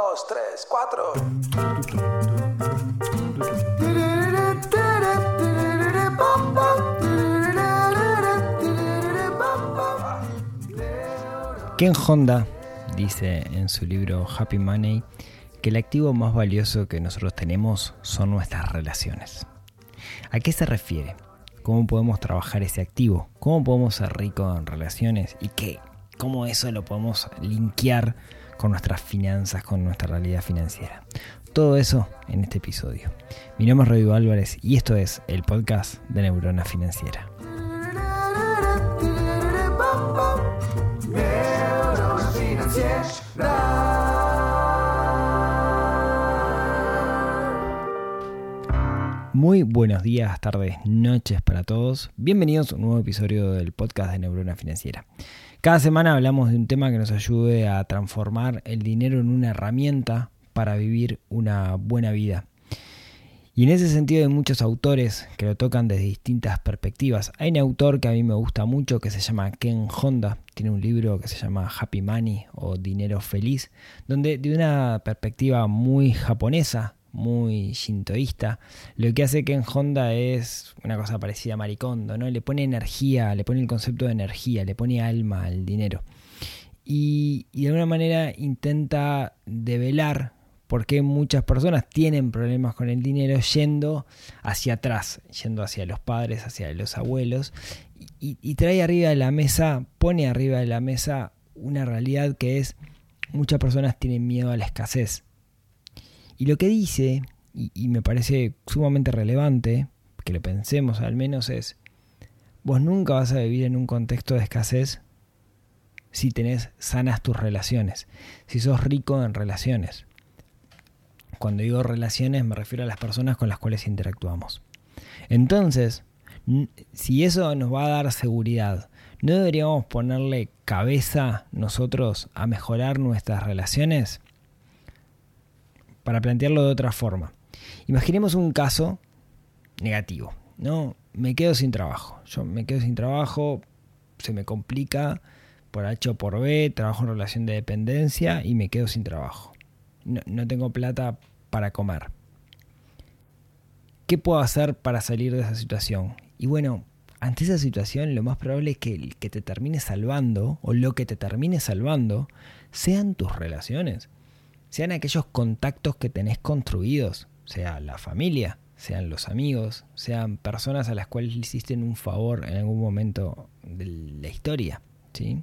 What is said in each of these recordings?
dos, tres, cuatro. Ken Honda dice en su libro Happy Money que el activo más valioso que nosotros tenemos son nuestras relaciones. ¿A qué se refiere? ¿Cómo podemos trabajar ese activo? ¿Cómo podemos ser ricos en relaciones? ¿Y qué? ¿Cómo eso lo podemos linkear con nuestras finanzas, con nuestra realidad financiera? Todo eso en este episodio. Mi nombre es Rodrigo Álvarez y esto es el podcast de Neurona Financiera. Muy buenos días, tardes, noches para todos. Bienvenidos a un nuevo episodio del podcast de Neurona Financiera. Cada semana hablamos de un tema que nos ayude a transformar el dinero en una herramienta para vivir una buena vida. Y en ese sentido hay muchos autores que lo tocan desde distintas perspectivas. Hay un autor que a mí me gusta mucho que se llama Ken Honda, tiene un libro que se llama Happy Money o Dinero Feliz, donde de una perspectiva muy japonesa, muy shintoísta, lo que hace Ken Honda es una cosa parecida a Maricondo, ¿no? Le pone energía, le pone el concepto de energía, le pone alma al dinero. Y, y de alguna manera intenta develar por qué muchas personas tienen problemas con el dinero yendo hacia atrás, yendo hacia los padres, hacia los abuelos, y trae arriba de la mesa, pone arriba de la mesa una realidad que es muchas personas tienen miedo a la escasez y lo que dice, y, me parece sumamente relevante, que lo pensemos al menos, es, vos nunca vas a vivir en un contexto de escasez si tenés sanas tus relaciones, si sos rico en relaciones. Cuando digo relaciones me refiero a las personas con las cuales interactuamos. Entonces, si eso nos va a dar seguridad, ¿no deberíamos ponerle cabeza nosotros a mejorar nuestras relaciones? Para plantearlo de otra forma. Imaginemos un caso negativo, ¿no? Me quedo sin trabajo. Yo me quedo sin trabajo, se me complica por H o por B, trabajo en relación de dependencia y me quedo sin trabajo. No, no tengo plata para comer. ¿Qué puedo hacer para salir de esa situación? Y bueno, ante esa situación lo más probable es que el que te termine salvando o lo que te termine salvando sean tus relaciones sean aquellos contactos que tenés construidos, sea la familia, sean los amigos, sean personas a las cuales le hiciste un favor en algún momento de la historia. ¿sí?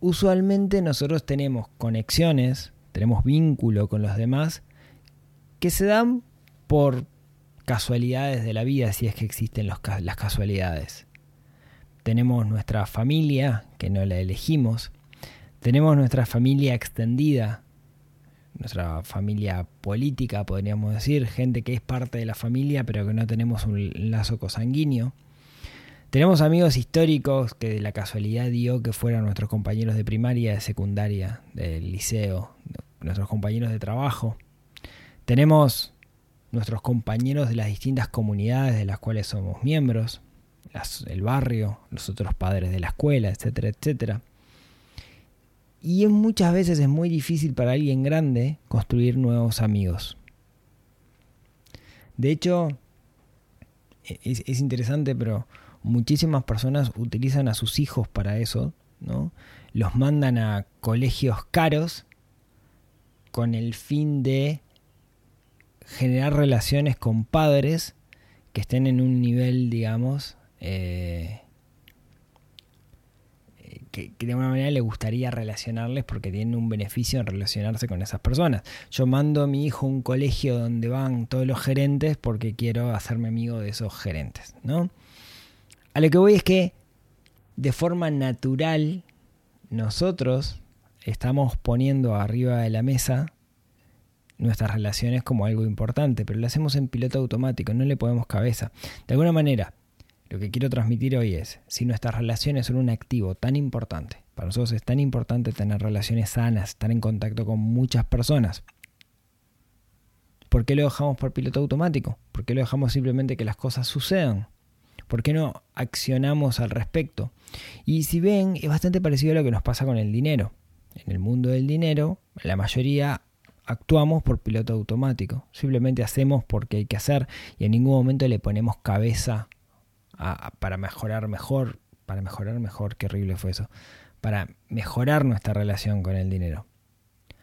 Usualmente nosotros tenemos conexiones, tenemos vínculo con los demás que se dan por casualidades de la vida, si es que existen las casualidades. Tenemos nuestra familia, que no la elegimos, tenemos nuestra familia extendida, nuestra familia política, podríamos decir, gente que es parte de la familia pero que no tenemos un lazo cosanguíneo. Tenemos amigos históricos que de la casualidad dio que fueran nuestros compañeros de primaria, de secundaria, del liceo, nuestros compañeros de trabajo. Tenemos nuestros compañeros de las distintas comunidades de las cuales somos miembros, el barrio, los otros padres de la escuela, etcétera, etcétera. Y muchas veces es muy difícil para alguien grande construir nuevos amigos. De hecho, e-, es, interesante, pero muchísimas personas utilizan a sus hijos para eso, ¿no? Los mandan a colegios caros con el fin de generar relaciones con padres que estén en un nivel, digamos, eh, que, de alguna manera le gustaría relacionarles porque tienen un beneficio en relacionarse con esas personas. Yo mando a mi hijo a un colegio donde van todos los gerentes porque quiero hacerme amigo de esos gerentes, ¿no? A lo que voy es que de forma natural nosotros estamos poniendo arriba de la mesa nuestras relaciones como algo importante, pero lo hacemos en piloto automático, no le ponemos cabeza. De alguna manera, lo que quiero transmitir hoy es, si nuestras relaciones son un activo tan importante, para nosotros es tan importante tener relaciones sanas, estar en contacto con muchas personas, ¿por qué lo dejamos por piloto automático? ¿Por qué lo dejamos simplemente que las cosas sucedan? ¿Por qué no accionamos al respecto? Y si ven, es bastante parecido a lo que nos pasa con el dinero. en el mundo del dinero, la mayoría actuamos por piloto automático. Simplemente hacemos porque hay que hacer y en ningún momento le ponemos cabeza para mejorar mejor, para mejorar mejor, qué horrible fue eso, para mejorar nuestra relación con el dinero.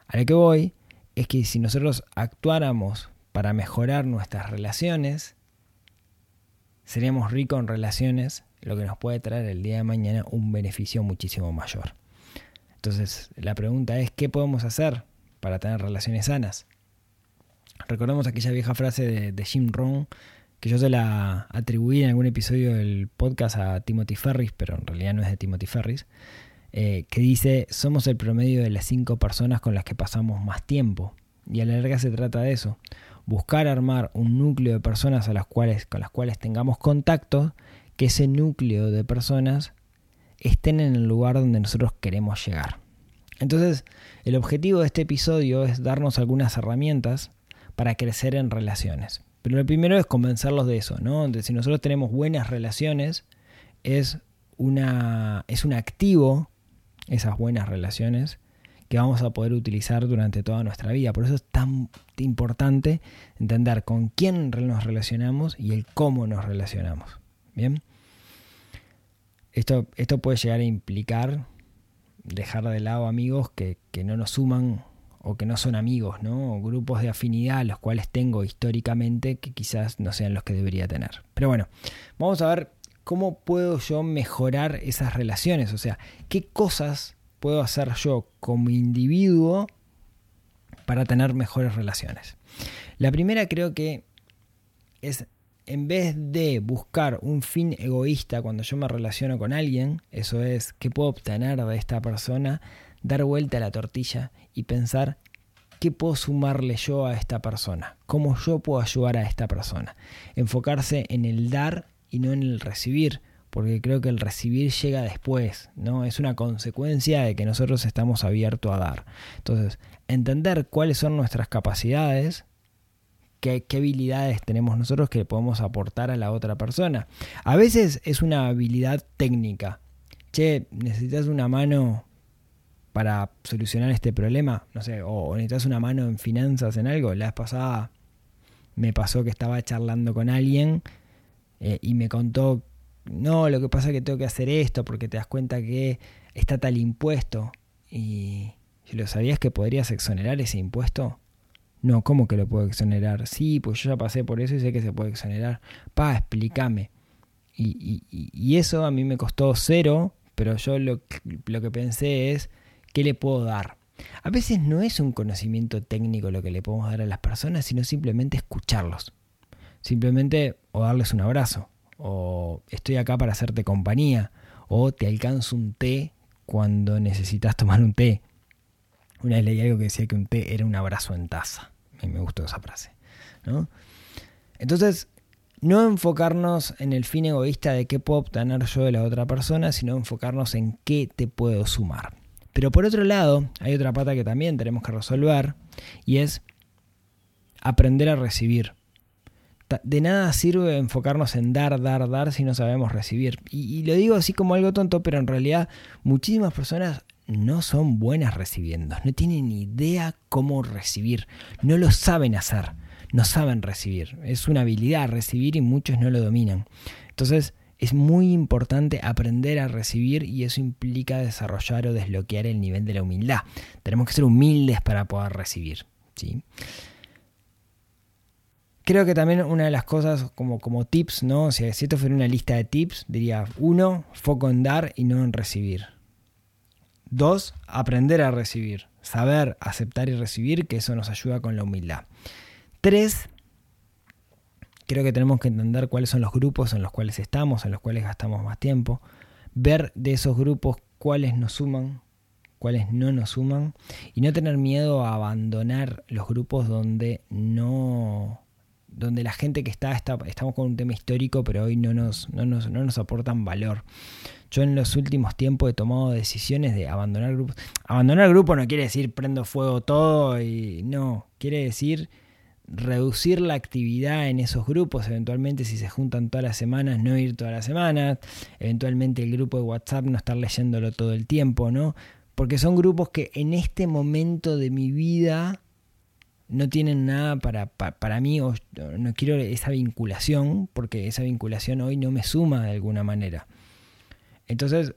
A lo que voy es que si nosotros actuáramos para mejorar nuestras relaciones, seríamos ricos en relaciones, lo que nos puede traer el día de mañana un beneficio muchísimo mayor. Entonces, la pregunta es, ¿qué podemos hacer para tener relaciones sanas? Recordemos aquella vieja frase de, Jim Rohn, que yo se la atribuí en algún episodio del podcast a Timothy Ferris, pero en realidad no es de Timothy Ferris, eh, que dice, somos el promedio de las cinco personas con las que pasamos más tiempo. Y a la larga se trata de eso, buscar armar un núcleo de personas a las cuales, con las cuales tengamos contacto, que ese núcleo de personas estén en el lugar donde nosotros queremos llegar. Entonces, el objetivo de este episodio es darnos algunas herramientas para crecer en relaciones. Pero lo primero es convencerlos de eso, ¿no? De si nosotros tenemos buenas relaciones, es, una, es un activo, esas buenas relaciones, que vamos a poder utilizar durante toda nuestra vida. Por eso es tan importante entender con quién nos relacionamos y el cómo nos relacionamos. Bien. Esto, esto puede llegar a implicar dejar de lado amigos que, no nos suman o que no son amigos, ¿no? grupos de afinidad los cuales tengo históricamente que quizás no sean los que debería tener. Pero bueno, vamos a ver cómo puedo yo mejorar esas relaciones, o sea, qué cosas puedo hacer yo como individuo para tener mejores relaciones. La primera creo que es en vez de buscar un fin egoísta cuando yo me relaciono con alguien, eso es, ¿qué puedo obtener de esta persona? Dar vuelta a la tortilla y pensar, ¿qué puedo sumarle yo a esta persona? ¿Cómo yo puedo ayudar a esta persona? Enfocarse en el dar y no en el recibir, porque creo que el recibir llega después, ¿no? Es una consecuencia de que nosotros estamos abiertos a dar. Entonces, entender cuáles son nuestras capacidades, qué, habilidades tenemos nosotros que podemos aportar a la otra persona. A veces es una habilidad técnica. Che, necesitas una mano para solucionar este problema, no sé, o, necesitas una mano en finanzas en algo. La vez pasada me pasó que estaba charlando con alguien eh, y me contó, no, lo que pasa es que tengo que hacer esto porque te das cuenta que está tal impuesto y si lo sabías que podrías exonerar ese impuesto, no, ¿cómo que lo puedo exonerar? Sí, pues yo ya pasé por eso y sé que se puede exonerar. Pa, explícame. Y, y, eso a mí me costó cero, pero yo lo, lo que pensé es, ¿qué le puedo dar? A veces no es un conocimiento técnico lo que le podemos dar a las personas, sino simplemente escucharlos. Simplemente o darles un abrazo, o estoy acá para hacerte compañía, o te alcanzo un té cuando necesitas tomar un té. Una vez leí algo que decía que un té era un abrazo en taza. Mí me gustó esa frase. ¿no? Entonces, no enfocarnos en el fin egoísta de qué puedo obtener yo de la otra persona, sino enfocarnos en qué te puedo sumar. Pero por otro lado, hay otra pata que también tenemos que resolver y es aprender a recibir. De nada sirve enfocarnos en dar, dar, dar si no sabemos recibir. Y, lo digo así como algo tonto, pero en realidad muchísimas personas no son buenas recibiendo, no tienen idea cómo recibir, no lo saben hacer, no saben recibir. Es una habilidad recibir y muchos no lo dominan. Entonces es muy importante aprender a recibir y eso implica desarrollar o desbloquear el nivel de la humildad. Tenemos que ser humildes para poder recibir. ¿sí? Creo que también una de las cosas como, como tips, ¿no? si esto fuera una lista de tips, diría uno, foco en dar y no en recibir. Dos, aprender a recibir, saber aceptar y recibir, que eso nos ayuda con la humildad. Tres, creo que tenemos que entender cuáles son los grupos en los cuales estamos, en los cuales gastamos más tiempo, ver de esos grupos cuáles nos suman, cuáles no nos suman, y no tener miedo a abandonar los grupos donde no donde la gente que está, está estamos con un tema histórico, pero hoy no nos, no nos, no nos aportan valor. Yo en los últimos tiempos he tomado decisiones de abandonar grupos. Abandonar grupo no quiere decir prendo fuego todo y no, quiere decir reducir la actividad en esos grupos, eventualmente si se juntan todas las semanas, no ir todas las semanas, eventualmente el grupo de WhatsApp no estar leyéndolo todo el tiempo, ¿no? porque son grupos que en este momento de mi vida no tienen nada para, para, mí, o no quiero esa vinculación, porque esa vinculación hoy no me suma de alguna manera. Entonces,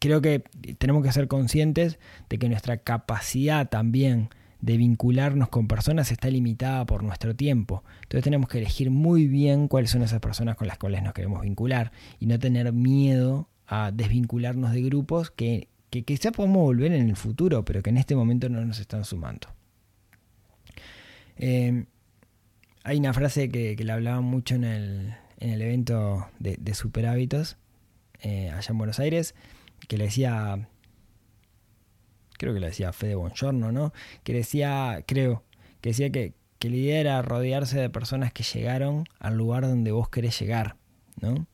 creo que tenemos que ser conscientes de que nuestra capacidad también de vincularnos con personas está limitada por nuestro tiempo. Entonces tenemos que elegir muy bien cuáles son esas personas con las cuales nos queremos vincular y no tener miedo a desvincularnos de grupos que, que quizá podemos volver en el futuro, pero que en este momento no nos están sumando. Eh, hay una frase que, que la hablaban mucho en el, en el evento de, de Super Hábitos, eh, allá en Buenos Aires, que le decía, creo que le decía Fede Bongiorno, ¿no? Que decía, creo, que decía que, que la idea era rodearse de personas que llegaron al lugar donde vos querés llegar, ¿no?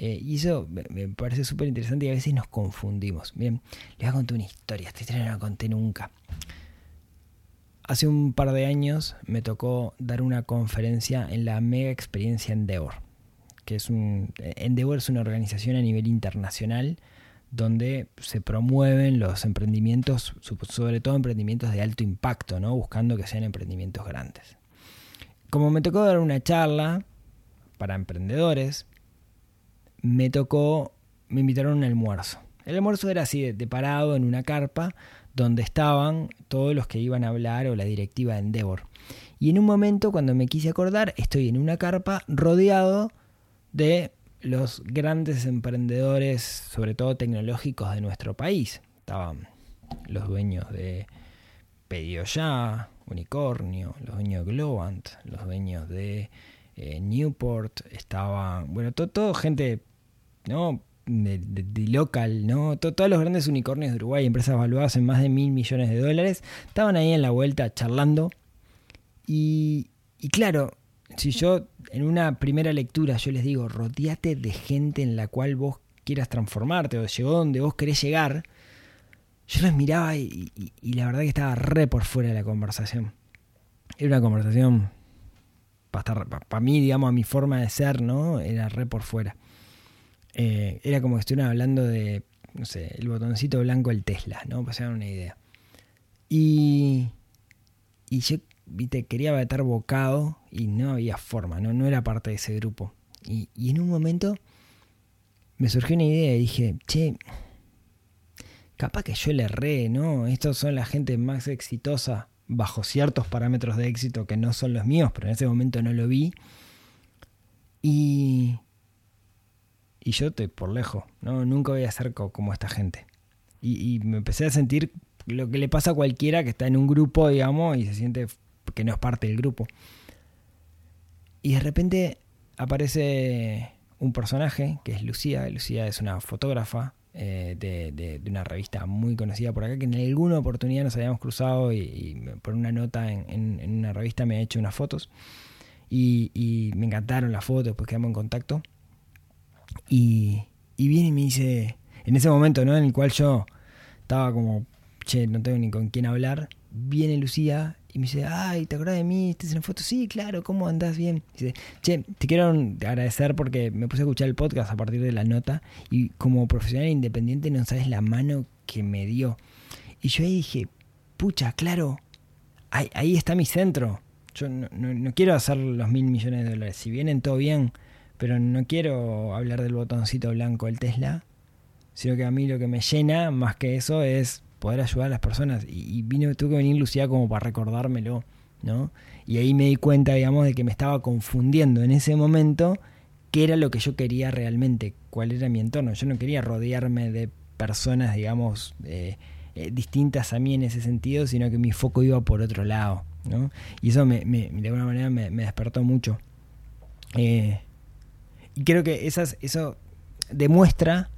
Eh, y eso me, parece súper interesante y a veces nos confundimos. Bien, les voy a contar una historia, esta historia no la conté nunca. Hace un par de años me tocó dar una conferencia en la mega experiencia Endeavor, que es un Endeavor es una organización a nivel internacional donde se promueven los emprendimientos, sobre todo emprendimientos de alto impacto, ¿no? buscando que sean emprendimientos grandes. Como me tocó dar una charla para emprendedores, me tocó, me invitaron a un almuerzo. El almuerzo era así, de parado en una carpa, donde estaban todos los que iban a hablar o la directiva de Endeavor. Y en un momento, cuando me quise acordar, estoy en una carpa rodeado de los grandes emprendedores, sobre todo tecnológicos de nuestro país. Estaban los dueños de Pedido Ya, Unicornio, los dueños de Globant, los dueños de eh, Newport, estaban, bueno, todo, gente, ¿no? de, local, ¿no? todos los grandes unicornios de Uruguay, empresas valuadas en más de mil millones de dólares, estaban ahí en la vuelta charlando. Y, y claro, si yo en una primera lectura yo les digo, rodeate de gente en la cual vos quieras transformarte o llegó donde vos querés llegar, yo los miraba y, la verdad que estaba re por fuera de la conversación. Era una conversación, para, para mí, digamos, a mi forma de ser, ¿no? Era re por fuera. Eh, era como que estuvieran hablando de, no sé, el botoncito blanco del Tesla, ¿no? Para hacer una idea. Y, y yo, viste, quería estar bocado y no había forma, ¿no? No era parte de ese grupo. Y, y en un momento me surgió una idea y dije, che, capaz que yo le erré, ¿no? Estos son la gente más exitosa bajo ciertos parámetros de éxito que no son los míos, pero en ese momento no lo vi. Y, y yo estoy por lejos, ¿no? Nunca voy a ser como esta gente. Y, me empecé a sentir lo que le pasa a cualquiera que está en un grupo, digamos, y se siente que no es parte del grupo. Y de repente aparece un personaje que es Lucía. Lucía es una fotógrafa eh, de, una revista muy conocida por acá, que en alguna oportunidad nos habíamos cruzado y, por una nota en, una revista me ha hecho unas fotos. Y, y me encantaron las fotos, pues quedamos en contacto. Y, viene y me dice, en ese momento, ¿no? En el cual yo estaba como, che, no tengo ni con quién hablar, viene Lucía y me dice, ay, ¿te acuerdas de mí? ¿Estás en la foto? Sí, claro, ¿cómo andás bien? Dice, che, te quiero agradecer porque me puse a escuchar el podcast a partir de la nota y como profesional independiente no sabes la mano que me dio. Y yo ahí dije, pucha, claro, ahí, está mi centro. Yo no, no quiero hacer los mil millones de dólares. Si vienen todo bien, pero no quiero hablar del botoncito blanco del Tesla, sino que a mí lo que me llena más que eso es poder ayudar a las personas. Y, vino, tuve que venir Lucía como para recordármelo, ¿no? Y ahí me di cuenta, digamos, de que me estaba confundiendo en ese momento qué era lo que yo quería realmente, cuál era mi entorno. Yo no quería rodearme de personas, digamos, eh, eh, distintas a mí en ese sentido, sino que mi foco iba por otro lado, ¿no? Y eso me, de alguna manera me, me despertó mucho. Eh, y creo que esas, eso demuestra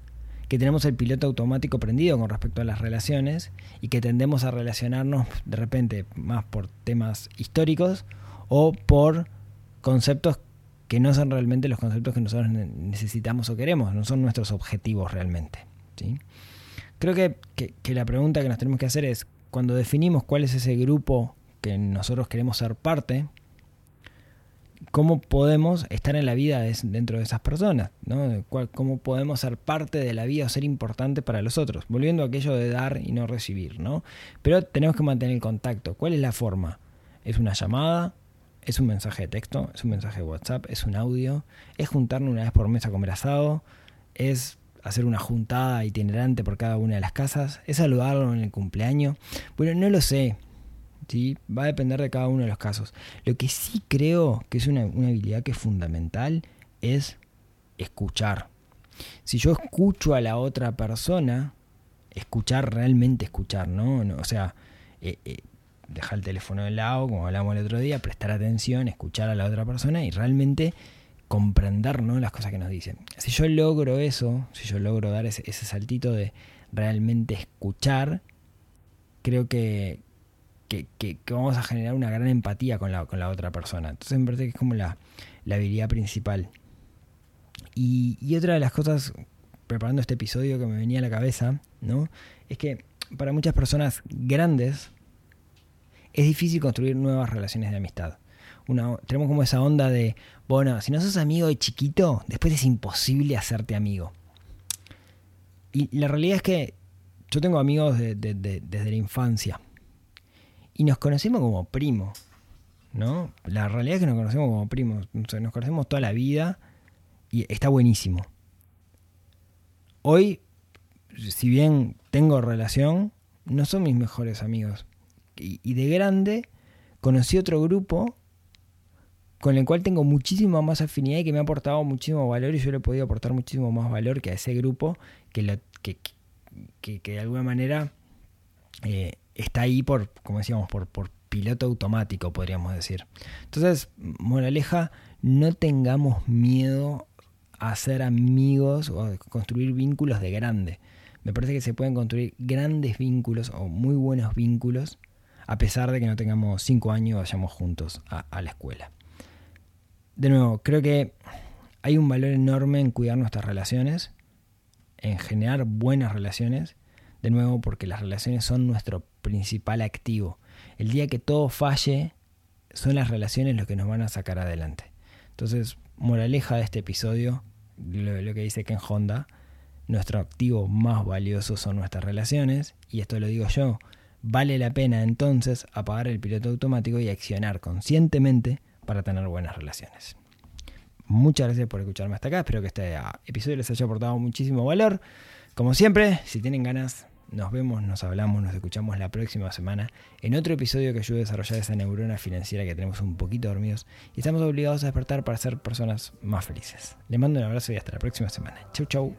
que tenemos el piloto automático prendido con respecto a las relaciones y que tendemos a relacionarnos de repente más por temas históricos o por conceptos que no son realmente los conceptos que nosotros necesitamos o queremos, no son nuestros objetivos realmente. ¿sí? Creo que, que la pregunta que nos tenemos que hacer es, cuando definimos cuál es ese grupo que nosotros queremos ser parte, cómo podemos estar en la vida dentro de esas personas, ¿no? cómo podemos ser parte de la vida o ser importante para los otros, volviendo a aquello de dar y no recibir, ¿no? Pero tenemos que mantener el contacto. ¿Cuál es la forma? ¿Es una llamada? ¿Es un mensaje de texto? ¿Es un mensaje de WhatsApp? ¿Es un audio? ¿Es juntarnos una vez por mes a comer asado? ¿Es hacer una juntada itinerante por cada una de las casas? ¿Es saludarlo en el cumpleaños? Bueno, no lo sé. Va a depender de cada uno de los casos. Lo que sí creo que es una, habilidad que es fundamental es escuchar. Si yo escucho a la otra persona, escuchar, realmente escuchar, ¿no? o sea, eh, eh, dejar el teléfono de lado, como hablamos el otro día, prestar atención, escuchar a la otra persona y realmente comprender ¿no? las cosas que nos dicen. Si yo logro eso, si yo logro dar ese saltito de realmente escuchar, creo que, que, vamos a generar una gran empatía con la, otra persona. Entonces me parece que es como la, habilidad principal. Y, otra de las cosas, preparando este episodio que me venía a la cabeza, ¿no? Es que para muchas personas grandes es difícil construir nuevas relaciones de amistad. Una, tenemos como esa onda de, bueno, si no sos amigo de chiquito, después es imposible hacerte amigo. Y la realidad es que yo tengo amigos desde la infancia y nos conocemos como primos, ¿no? La realidad es que nos conocemos como primos, nos conocemos toda la vida y está buenísimo. Hoy, si bien tengo relación, no son mis mejores amigos. Y, de grande conocí otro grupo con el cual tengo muchísima más afinidad y que me ha aportado muchísimo valor y yo le he podido aportar muchísimo más valor que a ese grupo que, lo, que, que, de alguna manera eh, está ahí por, como decíamos, por, por piloto automático, podríamos decir. Entonces, moraleja, no tengamos miedo a ser amigos o a construir vínculos de grande. Me parece que se pueden construir grandes vínculos o muy buenos vínculos a pesar de que no tengamos cinco años y vayamos juntos a, a la escuela. De nuevo, creo que hay un valor enorme en cuidar nuestras relaciones, en generar buenas relaciones de nuevo porque las relaciones son nuestro principal activo. El día que todo falle, son las relaciones lo que nos van a sacar adelante. Entonces, moraleja de este episodio, lo, que dice Ken Honda, nuestro activo más valioso son nuestras relaciones, y esto lo digo yo, vale la pena entonces apagar el piloto automático y accionar conscientemente para tener buenas relaciones. Muchas gracias por escucharme hasta acá, espero que este episodio les haya aportado muchísimo valor. Como siempre, si tienen ganas, nos vemos, nos hablamos, nos escuchamos la próxima semana en otro episodio que ayude a desarrollar esa neurona financiera que tenemos un poquito dormidos y estamos obligados a despertar para ser personas más felices. Les mando un abrazo y hasta la próxima semana. Chau, chau.